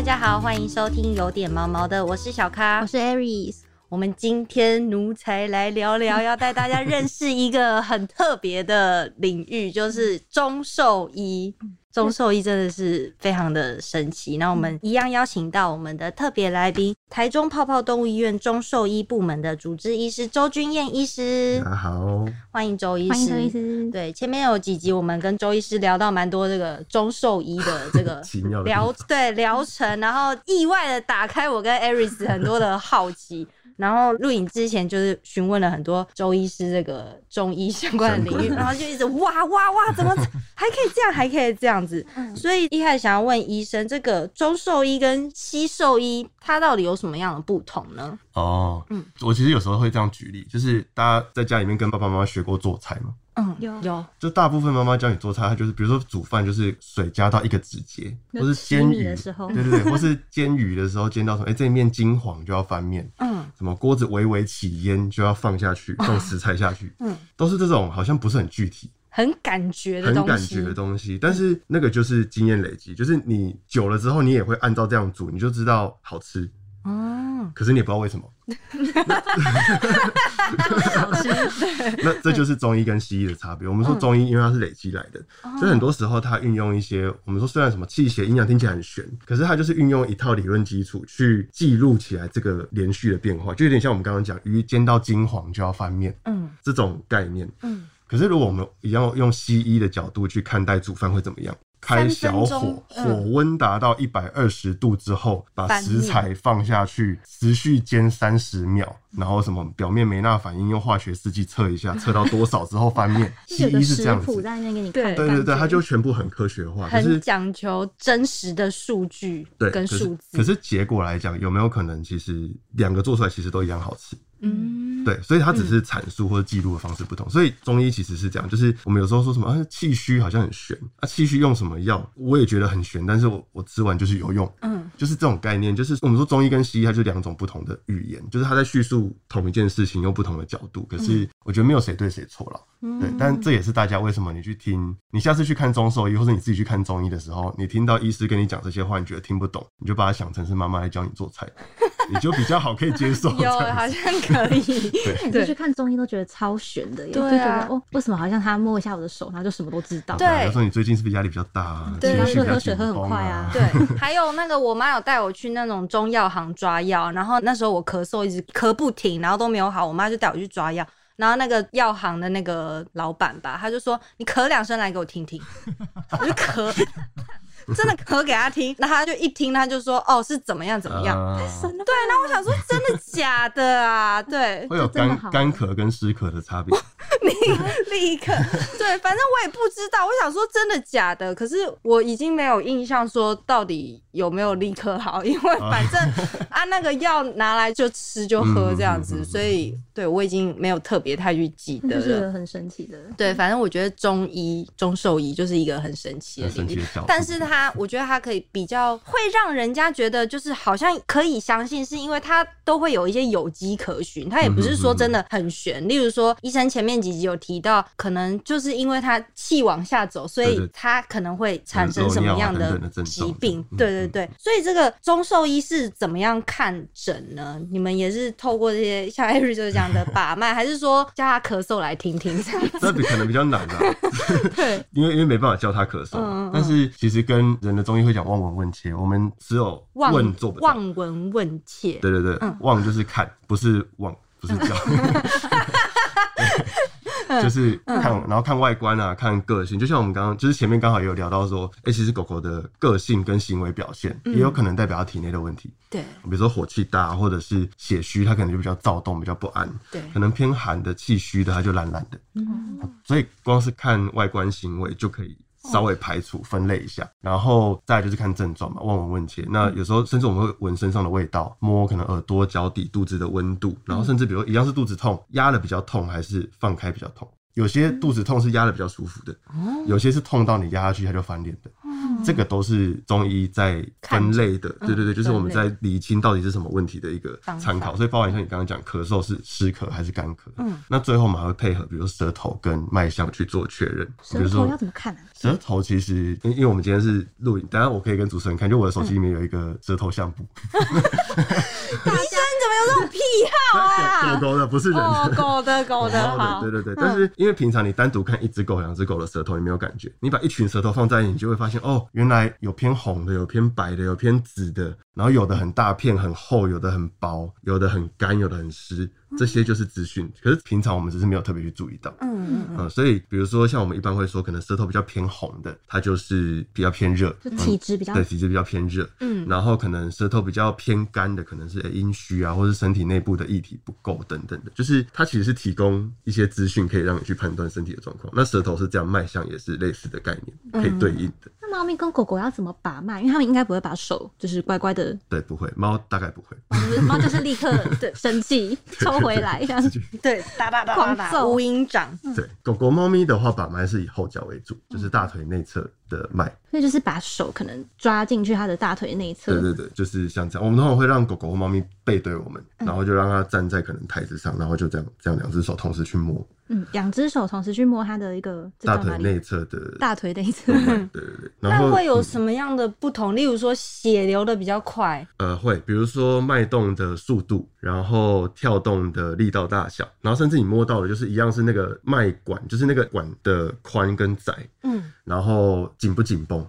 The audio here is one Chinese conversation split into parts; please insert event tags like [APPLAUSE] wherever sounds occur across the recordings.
大家好，欢迎收听有点毛毛的，我是小咖我。是 Aries，我们今天奴才来聊聊，要带大家认识一个很特别的领域，就是中兽医。中兽医真的是非常的神奇。那我们一样邀请到我们的特别来宾，台中泡泡动物医院中兽医部门的主治医师周君燕医师，大家好，欢迎周医师。欢迎周医师。对，前面有几集我们跟周医师聊到蛮多这个中兽医的这个 [LAUGHS] 奇妙的疗对疗程，然后意外的打开我跟 Aris 很多的好奇。然后录影之前就是询问了很多周医师这个中医相关的领域，然后就一直哇哇哇，怎么 [LAUGHS] 还可以这样，还可以这样子？所以一开始想要问医生，这个中兽医跟西兽医它到底有什么样的不同呢？哦，嗯我其实有时候会这样举例，就是大家在家里面跟爸爸妈妈学过做菜嘛，嗯，有。有。就大部分妈妈教你做菜，她就是比如说煮饭，就是水加到一个指节，或是煎鱼的时候。对对对，或是煎鱼的时候煎到什么，哎、这一面金黄就要翻面，嗯。什么锅子微微起烟就要放下去，放食材下去，嗯，都是这种好像不是很具体，很感觉的很东西，感觉的东西，但是那个就是经验累积，就是你久了之后，你也会按照这样煮，你就知道好吃，哦，可是你也不知道为什么。[LAUGHS] 那这就是中医跟西医的差别。我们嗯说中医，因为它是累积来的，哦所以很多时候它运用一些我们说虽然什么气血阴阳听起来很玄，可是它就是运用一套理论基础去记录起来这个连续的变化，就有点像我们刚刚讲鱼煎到金黄就要翻面嗯这种概念。嗯，可是如果我们一样用西医的角度去看待煮饭会怎么样？开小火，嗯火温达到一百二十度之后，把食材放下去，持续煎三十秒，然后什么表面没那反应用化学试剂测一下，测到多少之后翻面。[LAUGHS] 西是这样子，在那边给你对看，对对对，它就全部很科学化，可很是讲求真实的数据对，跟数字。可是结果来讲，有没有可能其实两个做出来其实都一样好吃？嗯，对，所以它只是阐述或者记录的方式不同。所以中医其实是这样，就是我们有时候说什么啊气虚好像很玄啊，气虚用什么药，我也觉得很玄，但是我我吃完就是有用，嗯就是这种概念。就是我们说中医跟西医，它就两种不同的语言，就是它在叙述同一件事情，用不同的角度。可是我觉得没有谁对谁错了。嗯对，但这也是大家为什么你去听，你下次去看中兽医，或者你自己去看中医的时候，你听到医师跟你讲这些话，你觉得听不懂，你就把它想成是妈妈来教你做菜，你就比较好可以接受。[LAUGHS] 有好像可以。[LAUGHS] 对，就去看中医都觉得超悬的耶，对啊就觉得哦，为什么好像他摸一下我的手，然后就什么都知道？对他说你最近是不是压力比较大啊？对情绪比较喝水喝很快啊 [LAUGHS] 对，还有那个我妈有带我去那种中药行抓药，然后那时候我咳嗽一直咳不停，然后都没有好，我妈就带我去抓药。然后那个药行的那个老板吧，他就说：“你咳两声来给我听听。”我就咳，[LAUGHS] 真的咳给他听。那他就一听，他就说：“哦，是怎么样怎么样。太神了对，然后我想说，真的假的啊？对，会有干干咳跟湿咳的差别。[LAUGHS] 立刻 [LAUGHS] 对，反正我也不知道。我想说真的假的，可是我已经没有印象说到底有没有立刻好，因为反正啊那个药拿来就吃就喝这样子，所以对我已经没有特别太去记得了。对，反正我觉得中医、中兽医就是一个很神奇的领域很神奇的角度，但是它，我觉得他可以比较会让人家觉得就是好像可以相信，是因为他都会有一些有迹可循，他也不是说真的很玄。例如说，医生前面几集有提到，可能就是因为他气往下走，所以他可能会产生什么样的疾病。嗯对对对，所以这个中兽医是怎么样看诊呢？你们也是透过这些像艾瑞就是讲的把脉，还是说叫他咳嗽来听听这可能比较难啊，[LAUGHS] 对，[LAUGHS] 因为因为没办法叫他咳嗽但是其实跟人的中医会讲望闻问切，我们只有望问做不到。望闻问切。对对对嗯，望就是看，不是望，不是叫。嗯 [LAUGHS] 就是看，然后看外观啊，看个性。就像我们刚刚，就是前面刚好也有聊到说，哎、其实狗狗的个性跟行为表现，嗯也有可能代表它体内的问题。对比如说火气大，或者是血虚，它可能就比较躁动，比较不安。对可能偏寒的、气虚的，它就懒懒的。所以光是看外观行为就可以稍微排除分类一下，然后再就是看症状嘛，望闻问切。那有时候甚至我们会闻身上的味道，摸可能耳朵、脚底、肚子的温度，然后甚至比如一样是肚子痛，压的比较痛还是放开比较痛。有些肚子痛是压的比较舒服的，有些是痛到你压下去它就翻脸的。这个都是中医在分类的，对对对，就是我们在理清到底是什么问题的一个参考。所以包含像你刚刚讲咳嗽是湿咳还是干咳，嗯，那最后我们还会配合，比如说舌头跟脉象去做确认。舌头要怎么看呢？舌头其实，因因为我们今天是录影，当然我可以跟主持人看，就我的手机里面有一个舌头相簿。[LAUGHS] [LAUGHS] 癖好啊？狗狗的不是人的，狗的 [LAUGHS] 狗的好。对对对，但是因为平常你单独看一只狗、两只狗的舌头，你没有感觉。你把一群舌头放在一起，你就会发现哦，原来有偏红的，有偏白的，有偏紫的，然后有的很大片很厚，有的很薄，有的很干，有的很湿。这些就是资讯，可是平常我们只是没有特别去注意到。嗯嗯嗯。所以比如说像我们一般会说，可能舌头比较偏红的，它就是比较偏热，就体质比较对体质比较偏热。嗯。然后可能舌头比较偏干的，可能是阴虚啊，或是身体内部的液体不够等等的，就是它其实是提供一些资讯，可以让你去判断身体的状况。那舌头是这样，脉象也是类似的概念，可以对应的。那猫咪跟狗狗要怎么把脉？因为它们应该不会把手就是乖乖的。对，不会。猫大概不会。猫就是立刻对生气抽。回来，[LAUGHS] 对，哒哒哒哒哒，无影掌。对，狗狗、猫咪的话，把脉是以后脚为主，就是大腿内侧的脉。那就是把手可能抓进去它的大腿内侧。对对对，就是像这样。我们通常会让狗狗或猫咪背对我们，然后就让它站在可能台子上，然后就这样这样两只手同时去摸。嗯，两只手同时去摸它的一个大腿内侧的大腿内侧。对对对。那会有什么样的不同？例如说血流的比较快。呃，会，比如说脉动的速度，然后跳动的力道大小，然后甚至你摸到的，就是一样是那个脉管，就是那个管的宽跟窄。嗯。然后紧不紧绷？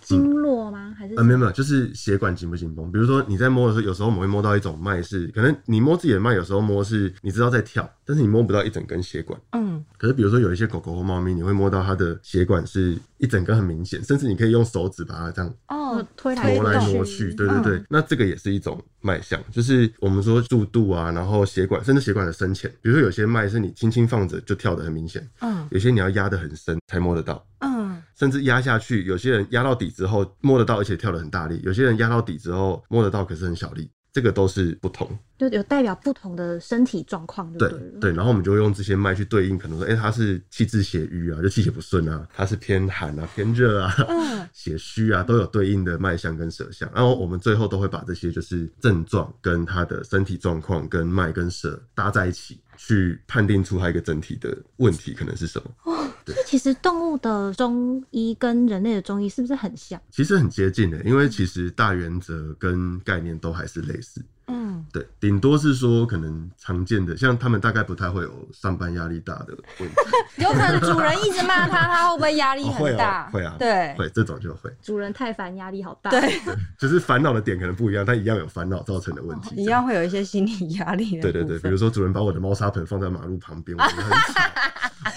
经络吗？还是呃没有没有，就是血管紧不紧绷。比如说你在摸的时候，有时候我们会摸到一种脉是，可能你摸自己的脉，有时候摸是你知道在跳，但是你摸不到一整根血管。嗯。可是比如说有一些狗狗或猫咪，你会摸到它的血管是一整根很明显，甚至你可以用手指把它这样哦推来挪来挪去。对对对，那这个也是一种脉象，就是我们说速度啊，然后血管甚至血管的深浅。比如说有些脉是你轻轻放着就跳的很明显，嗯，有些你要压的很深才摸得到，嗯，甚至压下去，有些人压到底之后摸得到，而且跳得很大力；有些人压到底之后摸得到，可是很小力。这个都是不同，就有代表不同的身体状况，对对。然后我们就会用这些脉去对应，可能说，哎，他是气滞血瘀啊，就气血不顺啊；他是偏寒啊，偏热啊，血虚啊，都有对应的脉象跟舌象。然后我们最后都会把这些就是症状跟他的身体状况跟脉跟舌搭在一起。去判定出它一个整体的问题可能是什么？哦，那其实动物的中医跟人类的中医是不是很像？其实很接近的，因为其实大原则跟概念都还是类似。嗯，对，顶多是说可能常见的，像他们大概不太会有上班压力大的问题。[LAUGHS] 有可能主人一直骂他，他会不会压力很大？会啊，对，会这种就会。主人太烦，压力好大。对，就是烦恼的点可能不一样，但一样有烦恼造成的问题，[LAUGHS] 一样会有一些心理压力。对对对，比如说主人把我的猫砂盆放在马路旁边，我觉得很吵，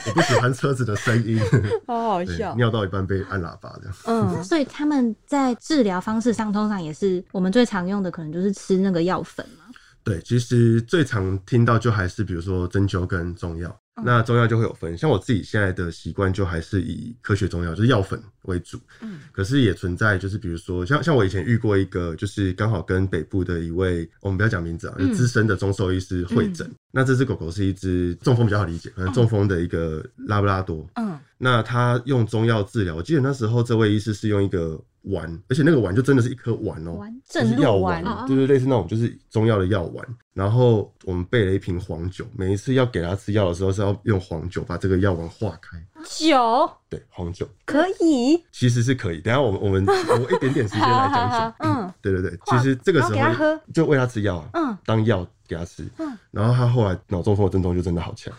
[LAUGHS] 我不喜欢车子的声音，好好笑，尿到一半被按喇叭这样。嗯，所以他们在治疗方式上，通常也是我们最常用的，可能就是吃那个药粉吗。对，其实最常听到就还是比如说针灸跟中药，那中药就会有分。像我自己现在的习惯就还是以科学中药，就是药粉为主。嗯，可是也存在就是比如说像像我以前遇过一个，就是刚好跟北部的一位，我们不要讲名字啊，就资深的中兽医师会诊。那这只狗狗是一只中风比较好理解，可能中风的一个拉布拉多。嗯，那他用中药治疗，我记得那时候这位医师是用一个。丸，而且那个丸就真的是一颗丸哦，就是药丸，对对，类似那种就是中药的药丸。然后我们备了一瓶黄酒，每一次要给他吃药的时候是要用黄酒把这个药丸化开。酒，对，红酒可以，其实是可以。等下我们我们我一点点时间来讲讲。嗯，对对对，其实这个时候就喂他吃药，嗯，当药。给他吃，嗯，然后他后来脑中风的症状就真的好强，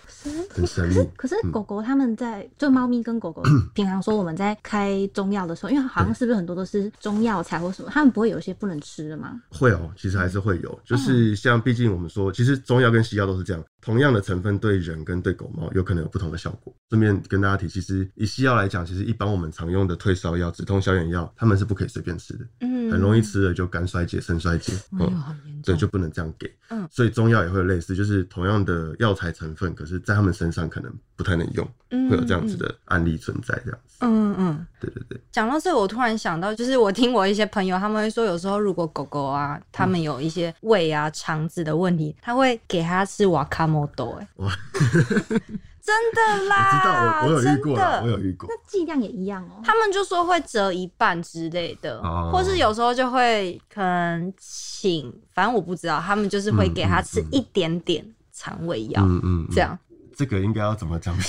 很神秘。可是狗狗他们在就猫咪跟狗狗平常说我们在开中药的时候，因为好像是不是很多都是中药材或什么，他们不会有一些不能吃的吗？会哦，其实还是会有，就是像毕竟我们说，其实中药跟西药都是这样，同样的成分对人跟对狗猫有可能有不同的效果。顺便跟大家提，其实以西药来讲，其实一般我们常用的退烧药、止痛消炎药，他们是不可以随便吃的，嗯，很容易吃了就肝衰竭、肾衰竭，嗯，对，就不能这样给，嗯。所以中药也会类似，就是同样的药材成分，可是在他们身上可能不太能用，会有这样子的案例存在，这样子。嗯嗯，对对对。讲到这，我突然想到，就是我听我一些朋友他们会说，有时候如果狗狗啊，他们有一些胃啊、肠子的问题，他会给他吃瓦卡莫多，哎，[LAUGHS] 真的啦我啦，知道，我我有遇过啦，真的我有遇过。那剂量也一样哦。他们就说会折一半之类的，哦或是有时候就会可能请，反正我不知道，他们就是会给他吃一点点肠胃药，嗯嗯，嗯这样这个应该要怎么讲？[LAUGHS]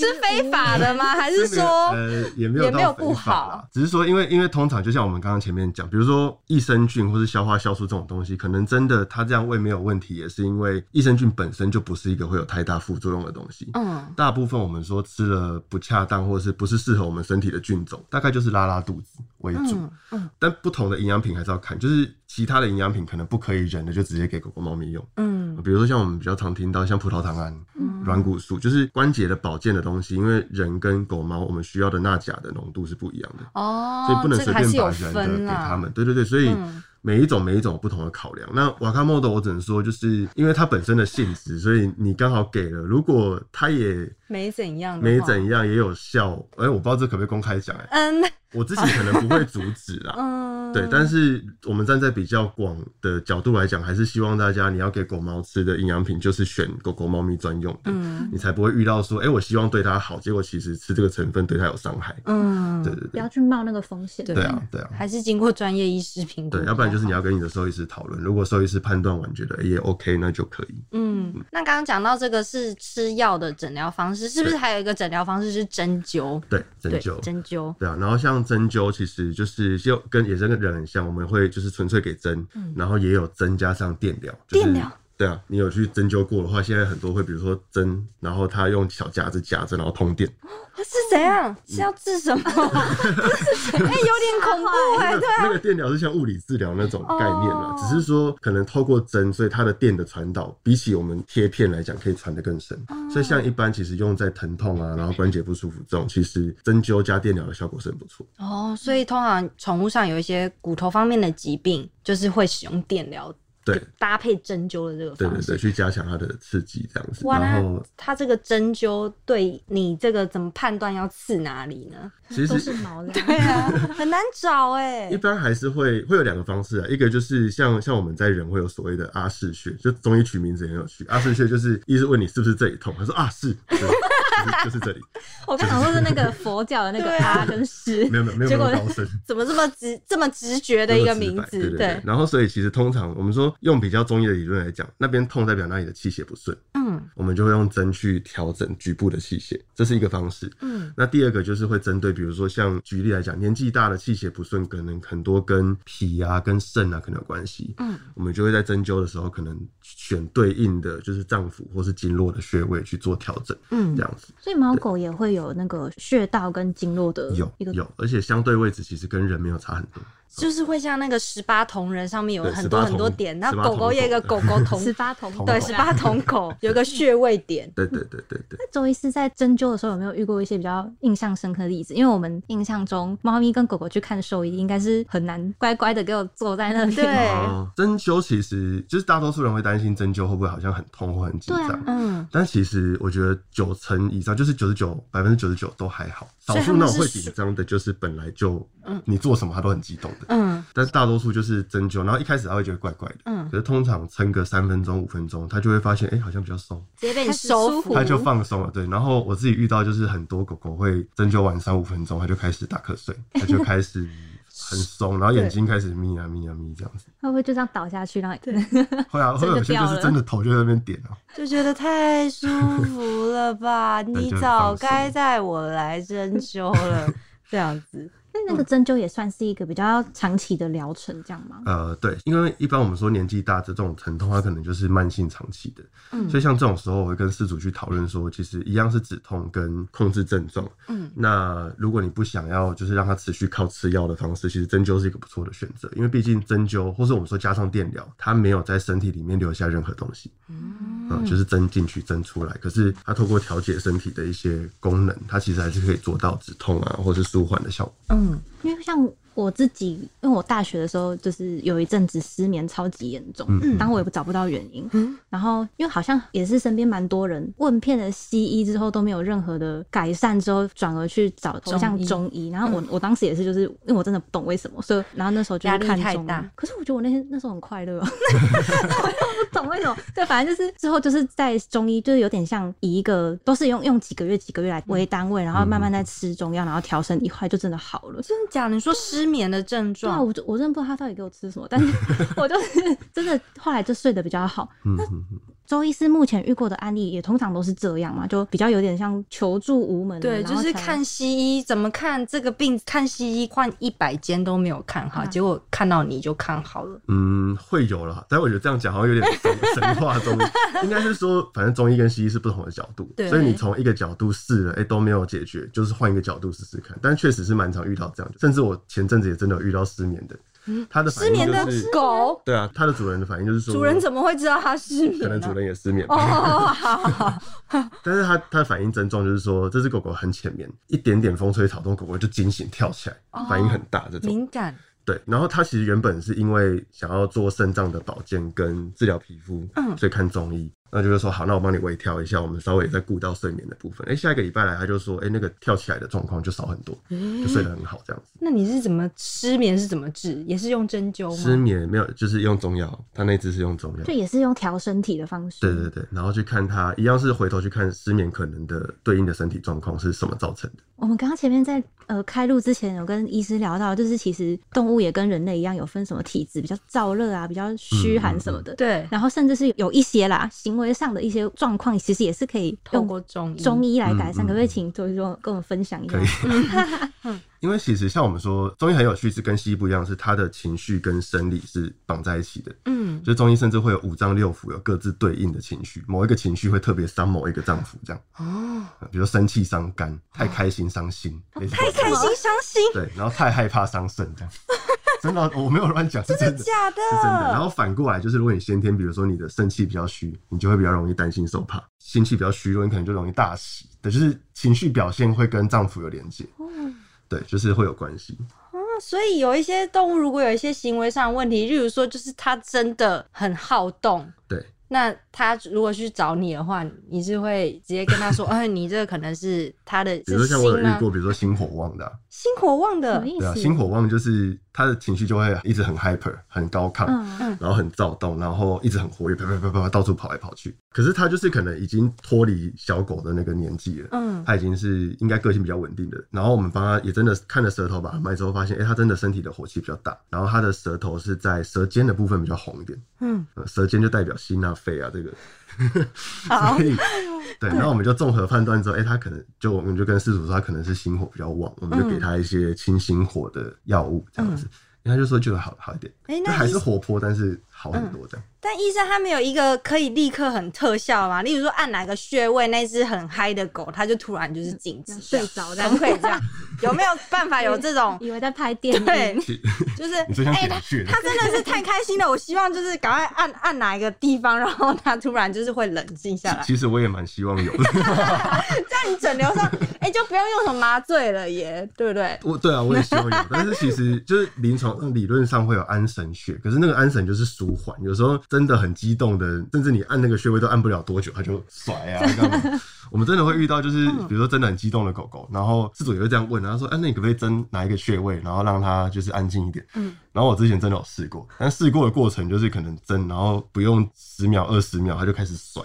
是非法的吗？还是说呃也没有也没有不好，只是说因为因为通常就像我们刚刚前面讲，比如说益生菌或是消化酵素这种东西，可能真的它这样胃没有问题，也是因为益生菌本身就不是一个会有太大副作用的东西。嗯大部分我们说吃了不恰当或是不是适合我们身体的菌种，大概就是拉拉肚子为主。嗯嗯但不同的营养品还是要看，就是其他的营养品可能不可以忍的，就直接给狗狗、猫咪用。嗯比如说像我们比较常听到像葡萄糖胺、软骨素，就是关节的保健的东西，因为人跟狗猫我们需要的钠钾的浓度是不一样的，哦，所以不能这随便把人的给他们。对对对，所以嗯每一种每一种有不同的考量。那瓦卡莫德我只能说，就是因为它本身的性质，所以你刚好给了，如果它也没怎样，没怎样，也有效，哎、我不知道这可不可以公开讲，哎，嗯。我自己可能不会阻止啦。[LAUGHS] 嗯，对，但是我们站在比较广的角度来讲，还是希望大家你要给狗猫吃的营养品，就是选狗狗、猫咪专用的，嗯。你才不会遇到说，哎、我希望对它好，结果其实吃这个成分对它有伤害。嗯，对对对。不要，去冒那个风险。对对啊，对啊，还是经过专业医师评估，对，要不然就是你要跟你的兽医师讨论，如果兽医师判断完觉得、哎也 OK，那就可以。嗯，那刚刚讲到这个是吃药的诊疗方式，是不是还有一个诊疗方式是针灸？对，针，灸。针灸，对啊，然后像针灸，其实就是就跟也是跟人很像，我们会就是纯粹给针，然后也有针加上电疗。就是电疗对啊，你有去针灸过的话，现在很多会比如说针，然后他用小夹子夹着，然后通电。是怎样？是要治什么？[LAUGHS] 哎、有点恐怖哎、对啊那个电疗是像物理治疗那种概念啦，哦只是说可能透过针，所以它的电的传导比起我们贴片来讲，可以传得更深。哦所以像一般其实用在疼痛啊，然后关节不舒服这种，其实针灸加电疗的效果是很不错。哦，所以通常宠物上有一些骨头方面的疾病，就是会使用电疗对搭配针灸的这个方式。对对对，去加强它的刺激这样子。然后它这个针灸对你这个怎么判断要刺哪里呢？其实是毛的。[LAUGHS] 对啊，很难找哎、一般还是会会有两个方式啊，一个就是像像我们在人会有所谓的阿是穴，就中医取名字也很有趣。阿是穴就是医师问你是不是这里痛，他说啊是，对就是这里，[LAUGHS] 我刚想说是那个佛教的那个阿跟师，没有没有没有结果。怎么这么直这么直觉的一个名字？对。然后所以其实通常我们说用比较中医的理论来讲，那边痛代表那里的气血不顺，嗯我们就会用针去调整局部的气血，这是一个方式。嗯那第二个就是会针对，比如说像举例来讲，年纪大的气血不顺，可能很多跟脾啊、跟肾啊可能有关系。嗯，我们就会在针灸的时候，可能选对应的就是脏腑或是经络的穴位去做调整，嗯这样子。所以猫狗也会有那个穴道跟经络的有一个有，而且相对位置其实跟人没有差很多。就是会像那个十八铜人上面有很多很多点，那狗狗也有个狗狗铜十八铜对十八铜狗有个穴位点。对对对对对。那周医师在针灸的时候有没有遇过一些比较印象深刻的例子？因为我们印象中，猫咪跟狗狗去看兽医，应该是很难乖乖的给我坐在那里。对哦，针灸其实就是大多数人会担心针灸会不会好像很痛或很紧张，啊嗯，但其实我觉得九成以上，就是九十九百分之九十九都还好，少数那种会紧张的，就是本来就你做什么他都很激动的，嗯但是大多数就是针灸，然后一开始他会觉得怪怪的，嗯可是通常撑个三分钟五分钟，他就会发现哎、好像比较松，直接被你收服舒服，他就放松了。对，然后我自己遇到就是很多狗狗会针灸完三五分钟，它就开始打瞌睡，[LAUGHS] 它就开始很松，然后眼睛开始眯啊眯啊眯这样子。会不会就这样倒下去然后对？[LAUGHS] 会啊，会有些就是真的头就在那边点啊。就觉得太舒服了吧？[LAUGHS] 你早该带我来针灸了，这样子。那那个针灸也算是一个比较长期的疗程，这样吗？呃，对，因为一般我们说年纪大的这种疼痛，它可能就是慢性长期的，嗯。所以像这种时候，我会跟事主去讨论说，其实一样是止痛跟控制症状。嗯，那如果你不想要就是让它持续靠吃药的方式，其实针灸是一个不错的选择，因为毕竟针灸或是我们说加上电疗，它没有在身体里面留下任何东西，嗯，就是针进去针出来，可是它透过调节身体的一些功能，它其实还是可以做到止痛啊，或是舒缓的效果。嗯因为像我自己，因为我大学的时候就是有一阵子失眠超级严重，嗯但我也不找不到原因。嗯然后因为好像也是身边蛮多人问遍了西医之后都没有任何的改善，之后转而去找投向中医。然后我、我当时也是就是因为我真的不懂为什么，所以然后那时候就压力是看中医太大。可是我觉得我那天那时候很快乐、哦，[LAUGHS] 我又不懂为什么。对，反正就是之后就是在中医，就是有点像以一个都是用用几个月几个月来为单位，然后慢慢在吃中药，然后调身一块就真的好了。真的假的？你说失眠的症对啊，状，我就我真的不知道他到底给我吃什么，但是 [LAUGHS] 我就是真的后来就睡得比较好。嗯嗯嗯，周医师目前遇过的案例也通常都是这样嘛，就比较有点像求助无门的，对，就是看西医怎么看这个病，看西医换一百间都没有看好，嗯结果看到你就看好了。嗯，会有了，但我觉得这样讲好像有点神 [LAUGHS] 神话中，应该是说，反正中医跟西医是不同的角度，对所以你从一个角度试了，哎、都没有解决，就是换一个角度试试看。但确实是蛮常遇到这样的，甚至我前阵子也真的有遇到失眠的，他的失眠的就是，狗，对啊，它的主人的反应就是说，主人怎么会知道它失眠呢？可能主人也失眠哦，吧，好好好，[LAUGHS] 但是它它的反应症状就是说，这只狗狗很浅眠，一点点风吹草动，狗狗就惊醒跳起来，反应很大这种。敏感，对，然后它其实原本是因为想要做肾脏的保健跟治疗皮肤，嗯所以看中医。那就是说好，那我帮你微调一下，我们稍微再顾到睡眠的部分。哎、下一个礼拜来，他就说，哎、那个跳起来的状况就少很多，就睡得很好这样子。那你是怎么失眠是怎么治？也是用针灸吗失？眠没有，就是用中药，他那只是用中药就。也是用调身体的方式。对对对，然后去看他，一样是回头去看失眠可能的对应的身体状况是什么造成的。我们刚刚前面在呃开录之前有跟医师聊到，就是其实动物也跟人类一样有分什么体质，比较燥热啊，比较虚寒什么的。对，然后甚至是有一些啦，行为上的一些状况，其实也是可以透用过中医，中医来改善。嗯嗯可不可以请周医生跟我们分享一下可？以，[LAUGHS] [LAUGHS] 因为其实像我们说，中医很有趣，是跟西医不一样，是他的情绪跟生理是绑在一起的。嗯，就是中医甚至会有五脏六腑有各自对应的情绪，某一个情绪会特别伤某一个脏腑，这样，哦，呃比如说生气伤肝，太开心伤心，太开心伤心，对，然后太害怕伤肾，这样。[LAUGHS] [LAUGHS] 真的，我没有乱讲，是真的，假的？是真的。然后反过来就是，如果你先天，比如说你的肾气比较虚，你就会比较容易担心受怕；心气比较虚弱，你可能就容易大喜。对，就是情绪表现会跟脏腑有连接。对，就是会有关系。所以有一些动物如果有一些行为上的问题，例如说就是它真的很好动，对，那他如果去找你的话，你是会直接跟他说，[LAUGHS] 哎，你这个可能是他的比如说？像我有遇过，比如说心火旺的啊、心火旺什的么，意对啊，思？心火旺就是他的情绪就会一直很 hyper，很高亢，嗯，然后很躁动，然后一直很活跃，啪啪啪啪啪到处跑来跑去。可是他就是可能已经脱离小狗的那个年纪了，嗯，他已经是应该个性比较稳定的。然后我们帮他也真的看了舌头把它脉之后，发现，哎、他真的身体的火气比较大，然后他的舌头是在舌尖的部分比较红一点，嗯，呃、舌尖就代表心啊、肺啊这个。好。[LAUGHS] 所以对，然后我们就综合判断之后，哎、他可能就我们就跟师主说他可能是心火比较旺，我们就给他一些清心火的药物这样子，然后他就说就好好一点，哎、就还是活泼，但是好很多这样。但医生他没有一个可以立刻很特效嘛？例如说按哪个穴位，那只很嗨的狗，它就突然就是静止睡着这可不可以这样？[LAUGHS] 有没有办法有这种？以为在拍电影对影，，就是 [LAUGHS] 哎，他点穴他真的是太开心了，我希望就是赶快按按哪一个地方，然后他突然就是会冷静下来。其实我也蛮希望有的。[LAUGHS] 这样你诊疗上，哎、就不用用什么麻醉了耶，对不对？我对啊，我也希望有，但是其实就是临床理论上会有安神穴，可是那个安神就是舒缓，有时候真的很激动的，甚至你按那个穴位都按不了多久，它就甩啊干嘛。[LAUGHS] 我们真的会遇到，就是比如说真的很激动的狗狗，然后饲主也会这样问，然后说：“哎、那你可不可以针哪一个穴位，然后让它就是安静一点？”嗯，然后我之前真的有试过，但试过的过程就是可能针，然后不用十秒二十秒，它就开始甩，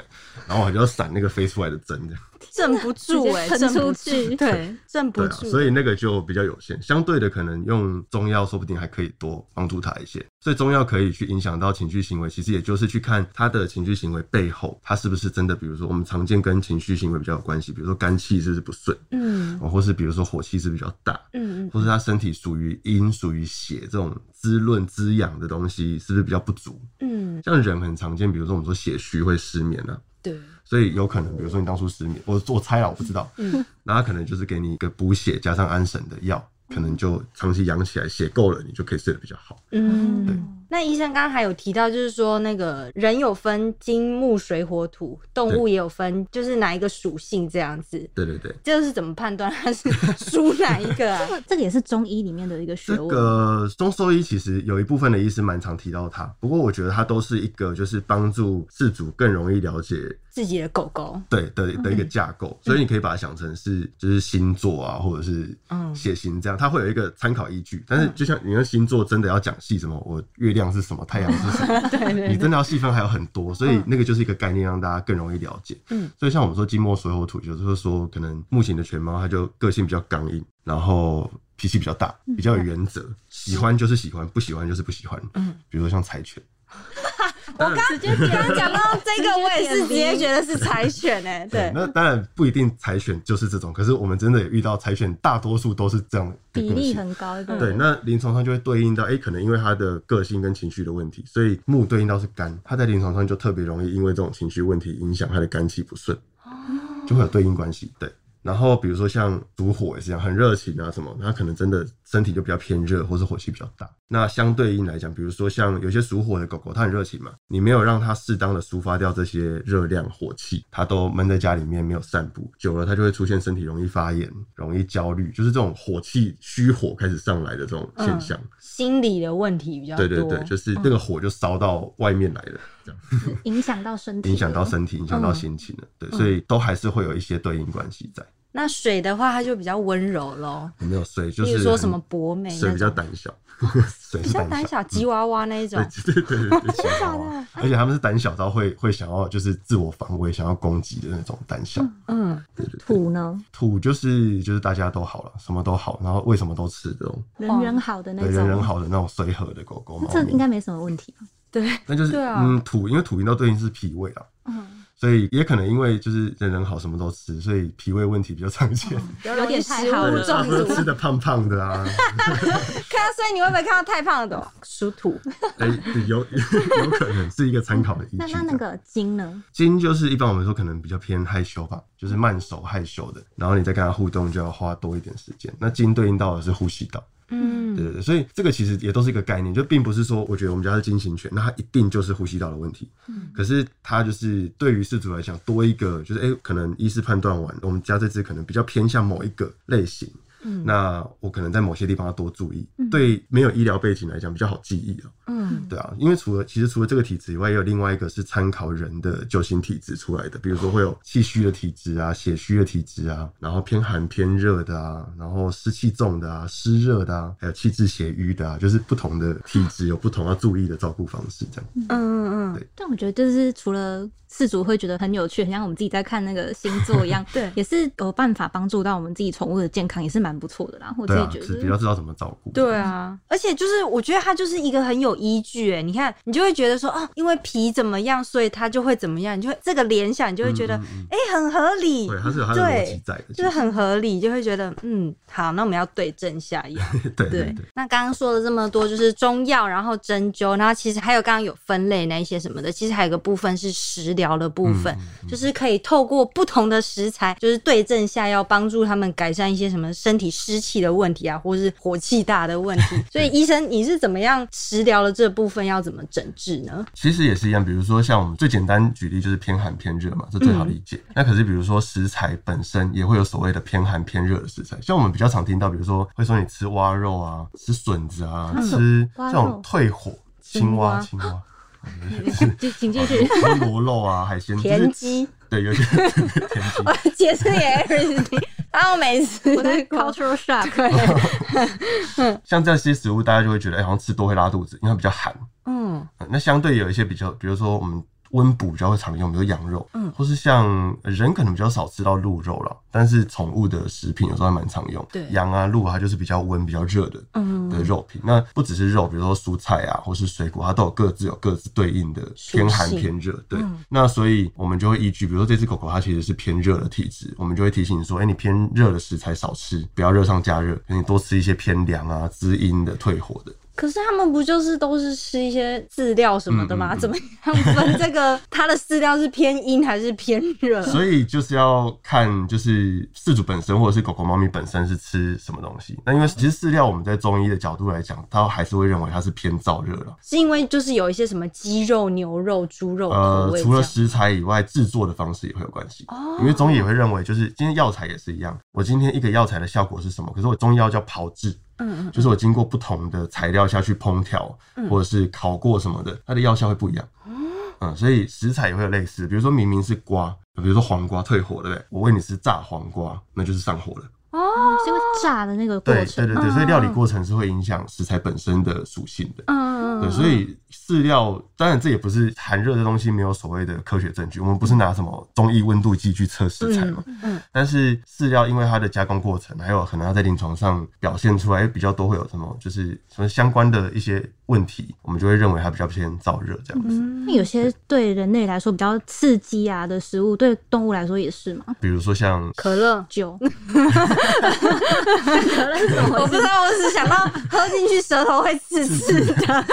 然后我就要闪那个飞出来的针这样。镇不住哎、直接喷出镇不住去对，镇不住。所以那个就比较有限。相对的，可能用中药说不定还可以多帮助他一些。所以中药可以去影响到情绪行为，其实也就是去看他的情绪行为背后，他是不是真的，比如说我们常见跟情绪行为比较有关系，比如说肝气是不是不顺，嗯哦或是比如说火气是比较大，嗯嗯或是他身体属于阴属于血这种滋润滋养的东西是不是比较不足？嗯，像人很常见，比如说我们说血虚会失眠啊，对，所以有可能，比如说你当初失眠，我我猜了，我不知道，嗯，那他可能就是给你一个补血加上安神的药，可能就长期养起来，血够了，你就可以睡得比较好。嗯。那那医生刚刚还有提到，就是说那个人有分金木水火土，动物也有分，就是哪一个属性这样子。对对对，这个是怎么判断它是 [LAUGHS] 属哪一个啊？这个这个也是中医里面的一个学这问。个中兽医其实有一部分的医师蛮常提到它，不过我觉得它都是一个就是帮助饲主更容易了解自己的狗狗，对的的一个架构，所以你可以把它想成是就是星座啊，或者是嗯血型这样，它会有一个参考依据。但是就像你的星座真的要讲细什么，我月亮是什么，太阳是什么，[LAUGHS] 对对你，真的要细分还有很多，所以那个就是一个概念，让大家更容易了解。嗯，所以像我们说金木水火土，就是说可能目前的犬猫它就个性比较刚硬，然后脾气比较大，比较有原则，喜欢就是喜欢，不喜欢就是不喜欢。嗯，比如说像柴犬，[LAUGHS] [LAUGHS] 我刚直接刚刚讲到这个，我也是直接觉得是柴犬哎，[LAUGHS] 对，那当然不一定柴犬就是这种，可是我们真的也遇到柴犬，大多数都是这样的比例。很高，对对，那临床上就会对应到，哎、可能因为他的个性跟情绪的问题，所以木对应到是肝，他在临床上就特别容易因为这种情绪问题影响他的肝气不顺，就会有对应关系。对，然后比如说像属火也是这样，很热情啊什么，他可能真的身体就比较偏热，或是火气比较大。那相对应来讲，比如说像有些属火的狗狗，它很热情嘛，你没有让它适当的抒发掉这些热量火气，它都闷在家里面没有散步，久了它就会出现身体容易发炎、容易焦虑，就是这种火气虚火开始上来的这种现象。心理的问题比较多，对对对，就是那个火就烧到外面来了，这样。影响到身体，影响到身体，影响到心情了。对，所以都还是会有一些对应关系在。那水的话，它就比较温柔喽。有没有水？就是说什么博美那水比较，胆小，水比。较胆小，[LAUGHS] 吉娃娃那一种对。对对对 [LAUGHS] 而且他们是胆小到会会想要就是自我防卫，想要攻击的那种胆小。嗯，土呢，土就是就是大家都好了，什么都好，然后为什么都吃这种人人好的那种，人人好的那种随和的狗狗这应。该没什么问题吧？对，那就是对啊嗯土，因为土应到对应是脾胃啊，嗯，所以也可能因为就是人人好什么都吃，所以脾胃问题比较常见。[LAUGHS] 有点太好了。吃的胖胖的啊，[LAUGHS] 看到，所以你会不会看到太胖的哦属土？[LAUGHS] 哎、有有可能是一个参考的依据。那那那个金呢？金就是一般我们说可能比较偏害羞吧，就是慢手害羞的，然后你再跟他互动就要花多一点时间。那金对应到的是呼吸道，嗯，对对对，所以这个其实也都是一个概念，就并不是说我觉得我们家是金型犬，那它一定就是呼吸道的问题。嗯可是它就是对于饲主来讲多一个，就是哎、可能医师判断完，我们家这只可能比较偏向某一个类型。那我可能在某些地方要多注意，对没有医疗背景来讲比较好记忆哦。嗯，对啊，因为除了其实除了这个体质以外，也有另外一个是参考人的九型体质出来的，比如说会有气虚的体质啊、血虚的体质啊，然后偏寒偏热的啊，然后湿气重的啊、湿热的啊，还有气滞血瘀的啊，就是不同的体质有不同要注意的照顾方式，这样。嗯。嗯嗯，但我觉得就是除了饲主会觉得很有趣，很像我们自己在看那个星座一样，对 [LAUGHS] 也是有办法帮助到我们自己宠物的健康，也是蛮不错的啦。我自己觉得是比较知道怎么照顾。对啊，而且就是我觉得它就是一个很有依据，哎，你看你就会觉得说啊，因为皮怎么样，所以它就会怎么样，你就会这个联想，你就会觉得嗯嗯嗯哎、很合理，对，它是有它的逻辑在的，就是很合理，就会觉得嗯，好，那我们要对症下药。[LAUGHS] 对。，那刚刚说了这么多，就是中药，然后针灸，然后其实还有刚刚有分类那一些什么的，其实还有个部分是食疗的部分，就是可以透过不同的食材，就是对症下药，帮助他们改善一些什么身体湿气的问题啊，或是火气大的问题。所以医生，你是怎么样食疗的这部分要怎么整治呢？其实也是一样，比如说像我们最简单举例就是偏寒偏热嘛，这最好理解。那可是比如说食材本身也会有所谓的偏寒偏热的食材，像我们比较常听到，比如说会说你吃蛙肉啊，吃笋子啊，吃蛙这种退火青蛙青蛙。[LAUGHS] 请请继续。吃螺肉啊，海鲜就是田鸡，对，有些田鸡，我解释给 Everything，然后每次我在 cultural shock，[LAUGHS] [LAUGHS] 像这些食物，大家就会觉得，哎、好像吃多会拉肚子，因为它比较寒。嗯。呃那相对有一些比较，比如说我们温补比较会常用，比如羊肉，嗯或是像呃人可能比较少吃到鹿肉了，但是宠物的食品有时候还蛮常用。对羊啊、鹿啊，它就是比较温、比较热的嗯的肉品。那不只是肉，比如说蔬菜啊，或是水果，它都有各自有各自对应的偏寒偏热。对，嗯那所以我们就会依据，比如说这只狗狗它其实是偏热的体质，我们就会提醒你说，哎、你偏热的食材少吃，不要热上加热，你多吃一些偏凉啊、滋阴的、退火的。可是他们不就是都是吃一些饲料什么的吗？嗯嗯嗯怎么样分这个 [LAUGHS] 它的饲料是偏阴还是偏热？所以就是要看，就是饲主本身或者是狗狗、猫咪本身是吃什么东西。那因为其实饲料，我们在中医的角度来讲，它还是会认为它是偏燥热了。是因为就是有一些什么鸡肉、牛肉、猪肉呃，除了食材以外，制作的方式也会有关系。哦因为中医也会认为，就是今天药材也是一样，我今天一个药材的效果是什么？可是我中医药叫炮制，嗯嗯就是我经过不同的材料下去烹调，或者是烤过什么的，它的药效会不一样。嗯，所以食材也会有类似，比如说明明是瓜，比如说黄瓜退火，对不对？我喂你吃炸黄瓜，那就是上火了。哦，是因为炸的那个过对对。对对，所以料理过程是会影响食材本身的属性的。嗯对，所以饲料当然这也不是寒热的东西，没有所谓的科学证据。我们不是拿什么中医温度计去测食材嘛。嗯但是饲料因为它的加工过程，还有可能它在临床上表现出来比较多会有什么，就是什么相关的一些问题，我们就会认为它比较偏燥热这样子。有些对人类来说比较刺激啊的食物，对动物来说也是嘛？[LAUGHS] 比如说像可乐。酒，[LAUGHS] 我不知道，我只想到喝进去舌头会刺刺的，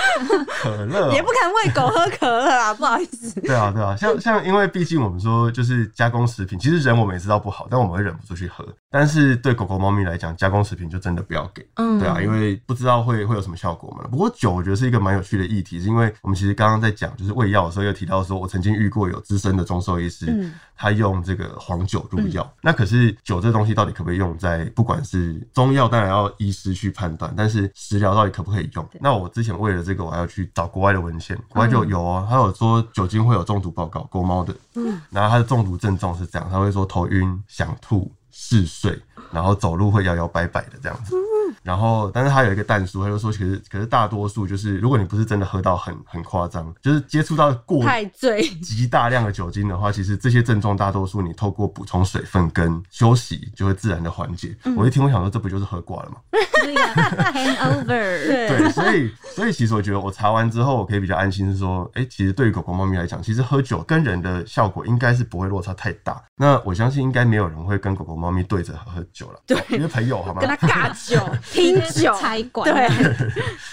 可乐哦、[LAUGHS] 也不敢喂狗喝可乐啊，[LAUGHS] 不好意思。对啊，对啊，像像，因为毕竟我们说就是加工食品，其实人我们也知道不好，但我们会忍不住去喝。但是对狗狗、猫咪来讲，加工食品就真的不要给。嗯对啊，因为不知道会会有什么效果嘛。不过酒我觉得是一个蛮有趣的议题，是因为我们其实刚刚在讲就是喂药的时候，有提到说我曾经遇过有资深的中兽医师，嗯他用这个黄酒入药。那可是酒这东西到底可不可以用在不管是中药，当然要医师去判断，但是食疗到底可不可以用？那我之前为了这个，我还要去找国外的文献，国外就有哦，他有说酒精会有中毒报告，狗猫的，嗯然后它的中毒症状是这样，他会说头晕、想吐、嗜睡，然后走路会摇摇摆摆的这样子。然后，但是他有一个淡数，他就说，其实可是大多数就是，如果你不是真的喝到很很夸张，就是接触到过太醉。极大量的酒精的话，其实这些症状大多数你透过补充水分跟休息就会自然的缓解。我一听，我想说，这不就是喝挂了吗？[LAUGHS] hangover。[LAUGHS] 对，所以所以其实我觉得我查完之后，我可以比较安心，是说，哎、其实对于狗狗、猫咪来讲，其实喝酒跟人的效果应该是不会落差太大。那我相信应该没有人会跟狗狗、猫咪对着喝喝酒了，对，因为朋友好吗 [LAUGHS] 跟？他尬酒、拼酒、才管。对。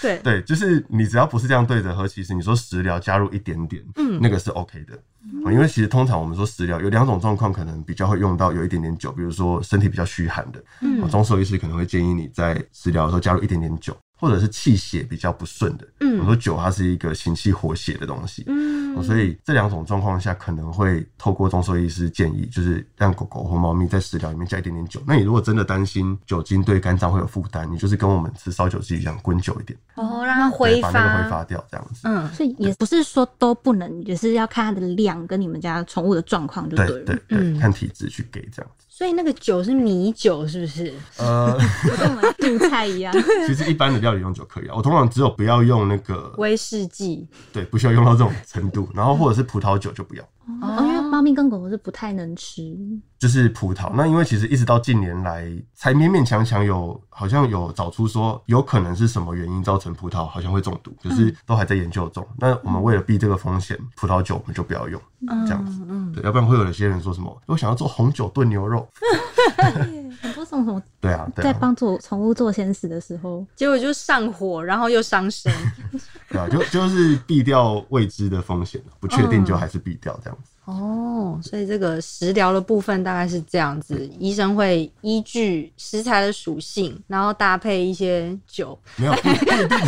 [LAUGHS] 对，对，就是你只要不是这样对着喝，其实你说食疗加入一点点，嗯，那个是 OK 的。哦因为其实通常我们说食疗有两种状况，可能比较会用到有一点点酒，比如说身体比较虚寒的，嗯，中兽医师可能会建议你在食疗的时候加入一点点酒，或者是气血比较不顺的，嗯，我说酒它是一个行气活血的东西，嗯，所以这两种状况下可能会透过中兽医师建议，就是让狗狗或猫咪在食疗里面加一点点酒。那你如果真的担心酒精对肝脏会有负担，你就是跟我们吃烧酒鸡一样，滚酒一点，哦，让它对挥把那个挥发。掉，这样子。嗯，所以也不是说都不能，也是要看它的量跟你们家宠物的状况就对了。对对，看体质去给这样子。所以那个酒是米酒，是不是？呃，跟我们炖菜一样。[LAUGHS] 其实一般的料理用酒可以啊，我通常只有不要用那个，威士忌。对，不需要用到这种程度，然后或者是葡萄酒就不要。哦，因为猫咪跟狗狗是不太能吃。就是葡萄，那因为其实一直到近年来才勉勉强强有好像有找出说有可能是什么原因造成葡萄好像会中毒，就是都还在研究中。那我们为了避这个风险，葡萄酒我们就不要用这样子，嗯，对，要不然会有一些人说什么我想要做红酒炖牛肉，[LAUGHS] 很多种什么？对啊，对啊，在帮助宠物做鲜食的时候，结果就上火，然后又伤身。[LAUGHS] 对啊，就就是避掉未知的风险，不确定就还是避掉这样子。哦，所以这个食疗的部分大概是这样子，医生会依据食材的属性，然后搭配一些酒，没有，不不一定，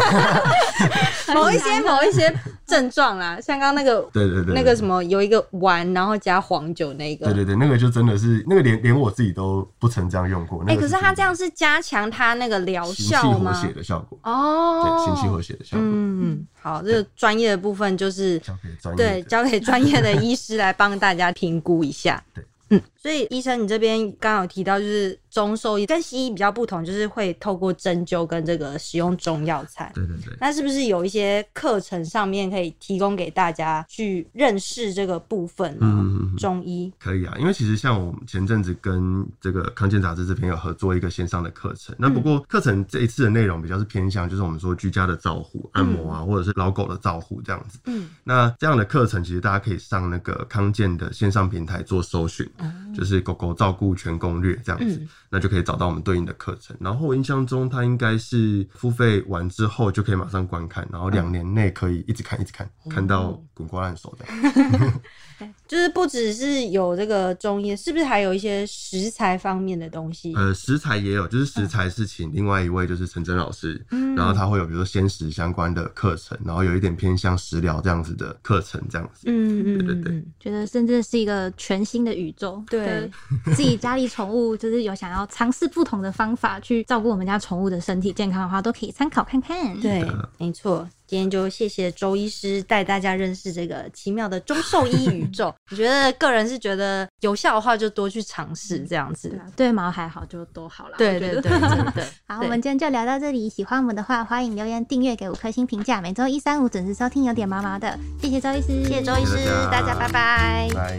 [LAUGHS] 某一些某一些症状啦，像刚刚那个对对对，那个什么有一个丸，然后加黄酒那个。对对对，那个就真的是那个连连我自己都不曾这样用过。哎、那个可是它这样是加强它那个疗效吗？活血的效果，哦，对，心气活血的效果，嗯，好，这个专业的部分就是交给专业对交给专业的医师来帮大家评估一下。[LAUGHS] 对。嗯，所以医生，你这边刚刚有提到，就是中兽医跟西医比较不同，就是会透过针灸跟这个使用中药材。对对对。那是不是有一些课程上面可以提供给大家去认识这个部分呢？嗯嗯嗯中医，可以啊，因为其实像我们前阵子跟这个康健杂志这边有合作一个线上的课程，那不过课程这一次的内容比较是偏向，就是我们说居家的照护、按摩啊，或者是老狗的照护这样子。嗯，那这样的课程其实大家可以上那个康健的线上平台做搜寻，就是狗狗照顾全攻略这样子。那就可以找到我们对应的课程。然后我印象中，它应该是付费完之后就可以马上观看，然后两年内可以一直看一直看，看到滚瓜烂熟的。[LAUGHS] 就是不只是有这个中医，是不是还有一些食材方面的东西？呃，食材也有，就是食材是请另外一位就是陈真老师，嗯然后他会有比如说鲜食相关的课程，然后有一点偏向食疗这样子的课程这样子。嗯嗯对对对嗯觉得甚至是一个全新的宇宙。对，自己家里宠物就是有想要尝试不同的方法去照顾我们家宠物的身体健康的话，都可以参考看看。对，没错。今天就谢谢周医师带大家认识这个奇妙的中兽医宇宙。[LAUGHS] 我觉得个人是觉得有效的话，就多去尝试这样子对。啊，对毛还好就都好了。对对对，真的。[LAUGHS] 好，我们今天就聊到这里。喜欢我们的话，欢迎留言、订阅、给五颗星评价。每周一、三、五准时收听，有点毛毛的。谢谢周医师，谢谢周医师谢谢大，家大家拜拜。拜。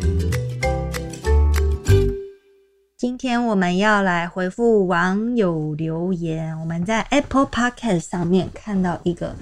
今天我们要来回复网友留言。我们在 Apple Podcast 上面看到一个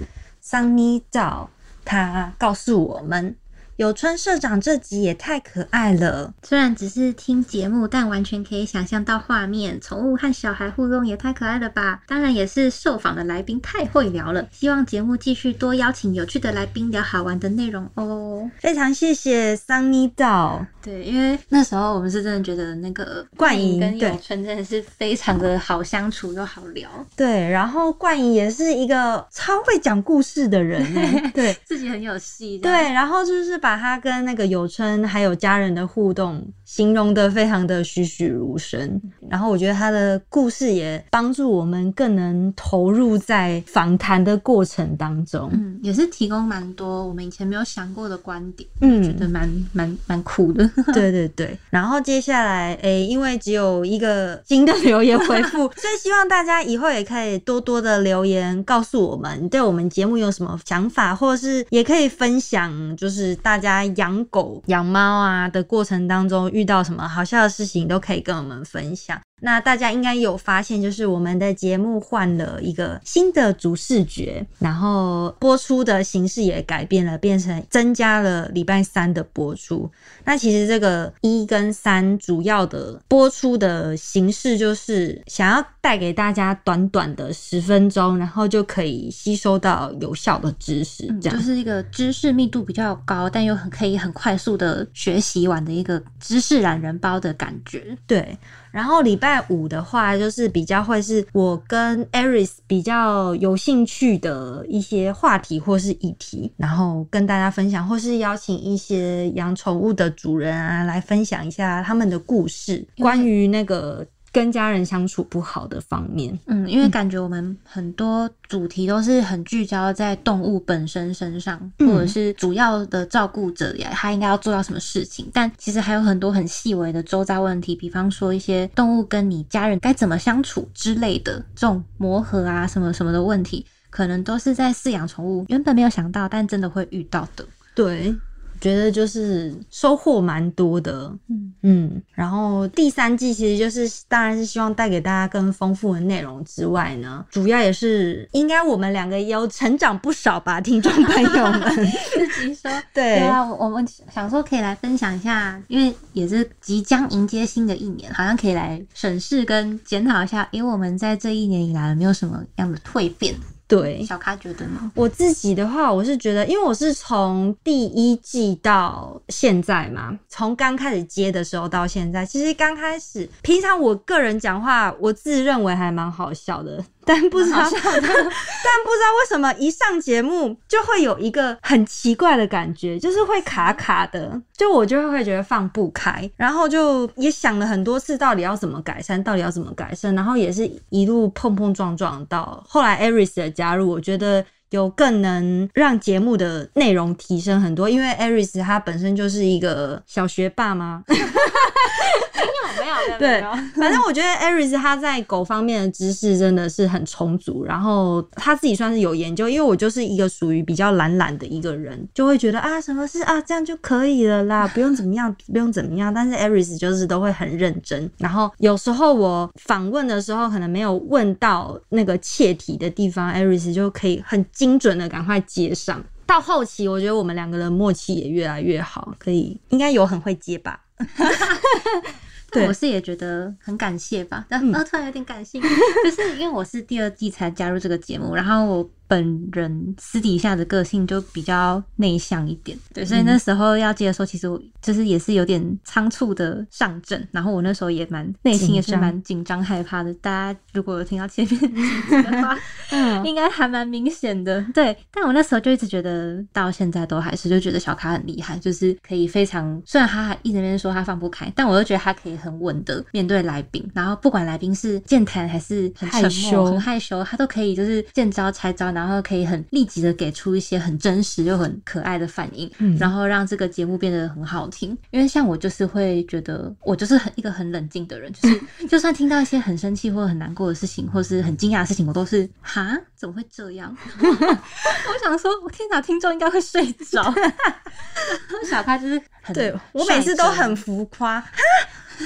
桑尼照，他告诉我们，有春社长这集也太可爱了。虽然只是听节目，但完全可以想象到画面，宠物和小孩互动也太可爱了吧！当然也是受访的来宾太会聊了，希望节目继续多邀请有趣的来宾聊好玩的内容哦。非常谢谢 Sunny 照。对，因为那时候我们是真的觉得那个冠莹对跟有春真的是非常的好相处又好聊，对，然后冠莹也是一个超会讲故事的人呢。[LAUGHS] 对自己很有戏。对，，然后就是把他跟那个有春还有家人的互动形容的非常的栩栩如生。然后我觉得他的故事也帮助我们更能投入在访谈的过程当中。嗯，也是提供蛮多我们以前没有想过的观点，嗯觉得蛮蛮蛮酷的。[LAUGHS] [LAUGHS] 对对对，然后接下来，诶，因为只有一个新的留言回复，[LAUGHS] 所以希望大家以后也可以多多的留言告诉我们，对我们节目有什么想法，或者是也可以分享，就是大家养狗、养猫啊的过程当中遇到什么好笑的事情，都可以跟我们分享。那大家应该有发现，就是我们的节目换了一个新的主视觉，然后播出的形式也改变了，变成增加了礼拜三的播出。那其实这个一跟三主要的播出的形式，就是想要带给大家短短的十分钟，然后就可以吸收到有效的知识，这样。就是一个知识密度比较高，但又很可以很快速的学习完的一个知识懒人包的感觉。对，然后礼拜五的话，就是比较会是我跟 Aris 比较有兴趣的一些话题或是议题，然后跟大家分享，或是邀请一些养宠物的主人啊来分享一下他们的故事，关于那个跟家人相处不好的方面。嗯，因为感觉我们很多主题都是很聚焦在动物本身身上，嗯或者是主要的照顾者呀，他应该要做到什么事情。但其实还有很多很细微的周遭问题，比方说一些动物跟你家人该怎么相处之类的这种磨合啊，什么什么的问题，可能都是在饲养宠物原本没有想到，但真的会遇到的。对，觉得就是收获蛮多的。嗯嗯，然后第三季其实就是当然是希望带给大家更丰富的内容之外呢，主要也是应该我们两个也有成长不少吧，听众朋友们。[LAUGHS] 自己说。对对啊，我我们想说可以来分享一下，因为也是即将迎接新的一年，好像可以来审视跟检讨一下，因为我们在这一年以来有没有什么样的蜕变？对，小咖觉得呢？我自己的话，我是觉得，因为我是从第一季到现在嘛，从刚开始接的时候到现在，其实刚开始，平常我个人讲话，我自认为还蛮好笑的，但不知道，[LAUGHS] 但不知道为什么一上节目就会有一个很奇怪的感觉，就是会卡卡的，就我就会觉得放不开，然后就也想了很多次，到底要怎么改善，到底要怎么改善，然后也是一路碰碰撞撞到后来 Aris 的加入，我觉得。有更能让节目的内容提升很多，因为 Aris 他本身就是一个小学霸嘛，[LAUGHS] 没有没有对，[LAUGHS] 反正我觉得 Aris 他在狗方面的知识真的是很充足，然后他自己算是有研究，因为我就是一个属于比较懒懒的一个人，就会觉得啊什么事啊这样就可以了啦，不用怎么样，不用怎么样。但是 Aris 就是都会很认真，然后有时候我访问的时候可能没有问到那个切题的地方，Aris 就可以很精准的赶快接上。到后期，我觉得我们两个人默契也越来越好，可以应该有很会接吧。[LAUGHS] 对。我是也觉得很感谢吧，但、嗯。突然有点感性，就是因为我是第二季才加入这个节目，然后我本人私底下的个性就比较内向一点，对，所以那时候要接的时候，其实我就是也是有点仓促的上阵，然后我那时候也蛮内心也是蛮紧张害怕的。大家如果有听到前面的话，[LAUGHS] 嗯，应该还蛮明显的。对，但我那时候就一直觉得，到现在都还是就觉得小卡很厉害，就是可以非常，虽然他还一直在说他放不开，但我又觉得他可以很稳的面对来宾，然后不管来宾是健谈还是很沉害羞。默、很害羞，他都可以就是见招拆招，然后可以很立即的给出一些很真实又很可爱的反应，嗯然后让这个节目变得很好听。因为像我就是会觉得，我就是很一个很冷静的人，就是 [LAUGHS] 就算听到一些很生气或很难过的事情，或是很惊讶的事情，我都是哈怎么会这样？[LAUGHS] [LAUGHS] 我想说，我天哪，听众应该会睡着。小咖就是很对我每次都很浮夸，哈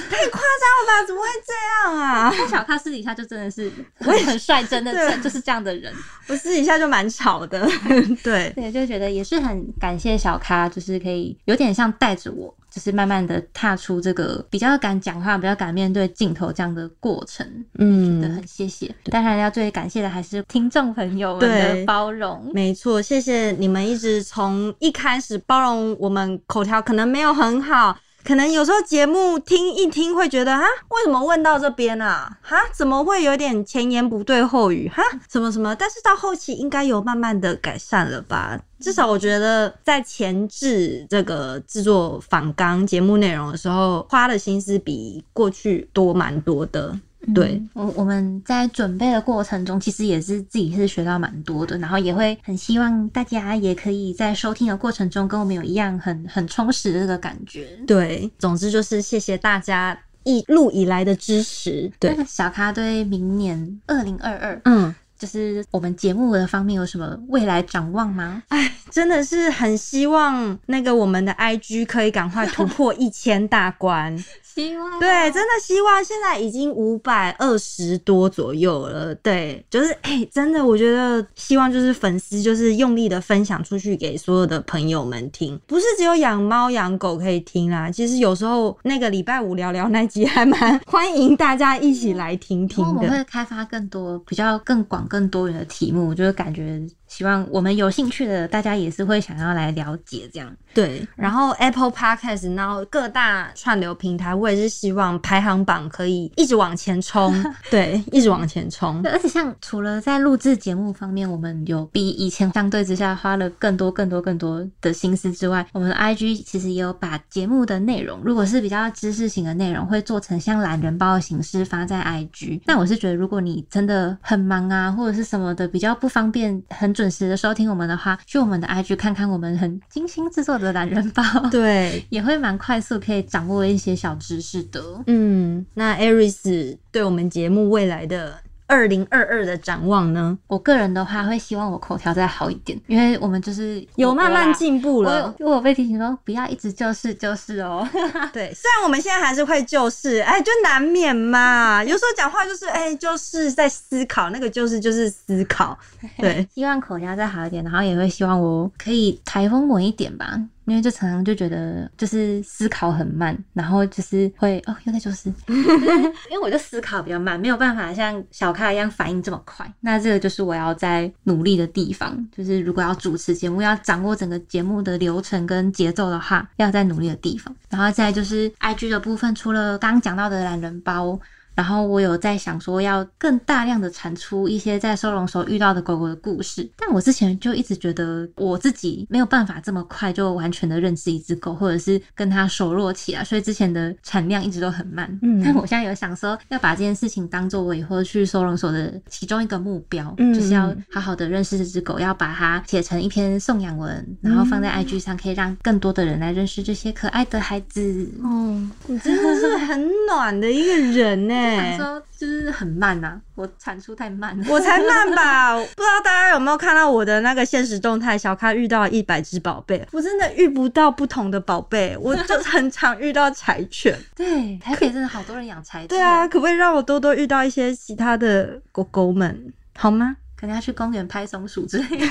太夸张了吧？怎么会这样啊？真，小咖私底下就真的是我也很率真的，对就是这样的人。我私底下就蛮吵的，[LAUGHS] 对，对，就觉得也是很感谢小咖，就是可以有点像带着我，就是慢慢的踏出这个比较敢讲话、比较敢面对镜头这样的过程。嗯的很谢谢，当然要最感谢的还是听众朋友们的包容。没错，谢谢你们一直从一开始包容我们口条可能没有很好，可能有时候节目听一听会觉得啊，为什么问到这边啊？哈，怎么会有点前言不对后语？哈，什么什么？但是到后期应该有慢慢的改善了吧？至少我觉得在前置这个制作仿纲节目内容的时候，花的心思比过去多蛮多的。对，我我们在准备的过程中，其实也是自己是学到蛮多的，然后也会很希望大家也可以在收听的过程中跟我们有一样很很充实的这个感觉。对，总之就是谢谢大家一路以来的支持。对，那小咖对明年二零二二，嗯，就是我们节目的方面有什么未来展望吗？真的是很希望那个我们的 IG 可以赶快突破一千大关。[LAUGHS] 希望对，真的希望现在已经五百二十多左右了。对，就是哎、真的，我觉得希望就是粉丝就是用力的分享出去给所有的朋友们听，不是只有养猫养狗可以听啦。其实有时候那个礼拜五聊聊那集还蛮欢迎大家一起来听听的。我们会开发更多比较更广、更多元的题目，就是感觉希望我们有兴趣的大家也是会想要来了解这样。对，然后 Apple Podcast，然后各大串流平台，我也是希望排行榜可以一直往前冲，[LAUGHS] 对，一直往前冲对，。而且像除了在录制节目方面，我们有比以前相对之下花了更多、更多、更多的心思之外，我们的 IG 其实也有把节目的内容，如果是比较知识型的内容，会做成像懒人包的形式发在 IG。那我是觉得，如果你真的很忙啊，或者是什么的比较不方便很准时的收听我们的话，去我们的 IG 看看我们很精心制作的懒人包，对，[LAUGHS] 也会蛮快速可以掌握一些小知识的。嗯，那 Aris 对我们节目未来的二零二二的展望呢？我个人的话，会希望我口条再好一点，因为我们就是有慢慢进步了。有我有被提醒说不要一直就是就是哦，[LAUGHS] 对，虽然我们现在还是会就是，哎，就难免嘛。有时候讲话就是，哎，就是在思考，那个就是就是思考。[LAUGHS] 对，希望口条再好一点，然后也会希望我可以台风稳一点吧，因为就常常就觉得就是思考很慢，然后就是会哦又在就是，[LAUGHS] 因为我就思考比较慢，没有办法像小咖一样反应这么快。那这个就是我要在努力的地方，就是如果要主持节目，要掌握整个节目的流程跟节奏的话，要在努力的地方。然后再就是 IG 的部分，除了刚刚讲到的懒人包。然后我有在想说，要更大量的产出一些在收容所遇到的狗狗的故事。但我之前就一直觉得我自己没有办法这么快就完全的认识一只狗，或者是跟它熟络起来，所以之前的产量一直都很慢。嗯但我现在有想说，要把这件事情当做我以后去收容所的其中一个目标，嗯就是要好好的认识这只狗，要把它写成一篇颂扬文，然后放在 IG 上，可以让更多的人来认识这些可爱的孩子。哦，你真的是很暖的一个人呢。想说就是很慢呐、我产出太慢了。我才慢吧，[LAUGHS] 不知道大家有没有看到我的那个现实动态？小咖遇到一百只宝贝，我真的遇不到不同的宝贝，[LAUGHS] 我就很常遇到柴犬。[LAUGHS] 对，台北真的好多人养柴犬。对啊，，可不可以让我多多遇到一些其他的狗狗们，好吗？可能要去公园拍松鼠之类的。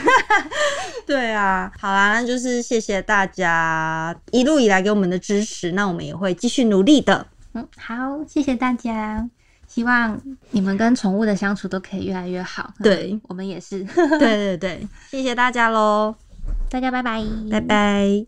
对啊，好啦，那就是谢谢大家一路以来给我们的支持，那我们也会继续努力的。嗯，好，谢谢大家。希望你们跟宠物的相处都可以越来越好。对我们也是。[LAUGHS] 对对对，谢谢大家喽，大家拜拜，拜拜。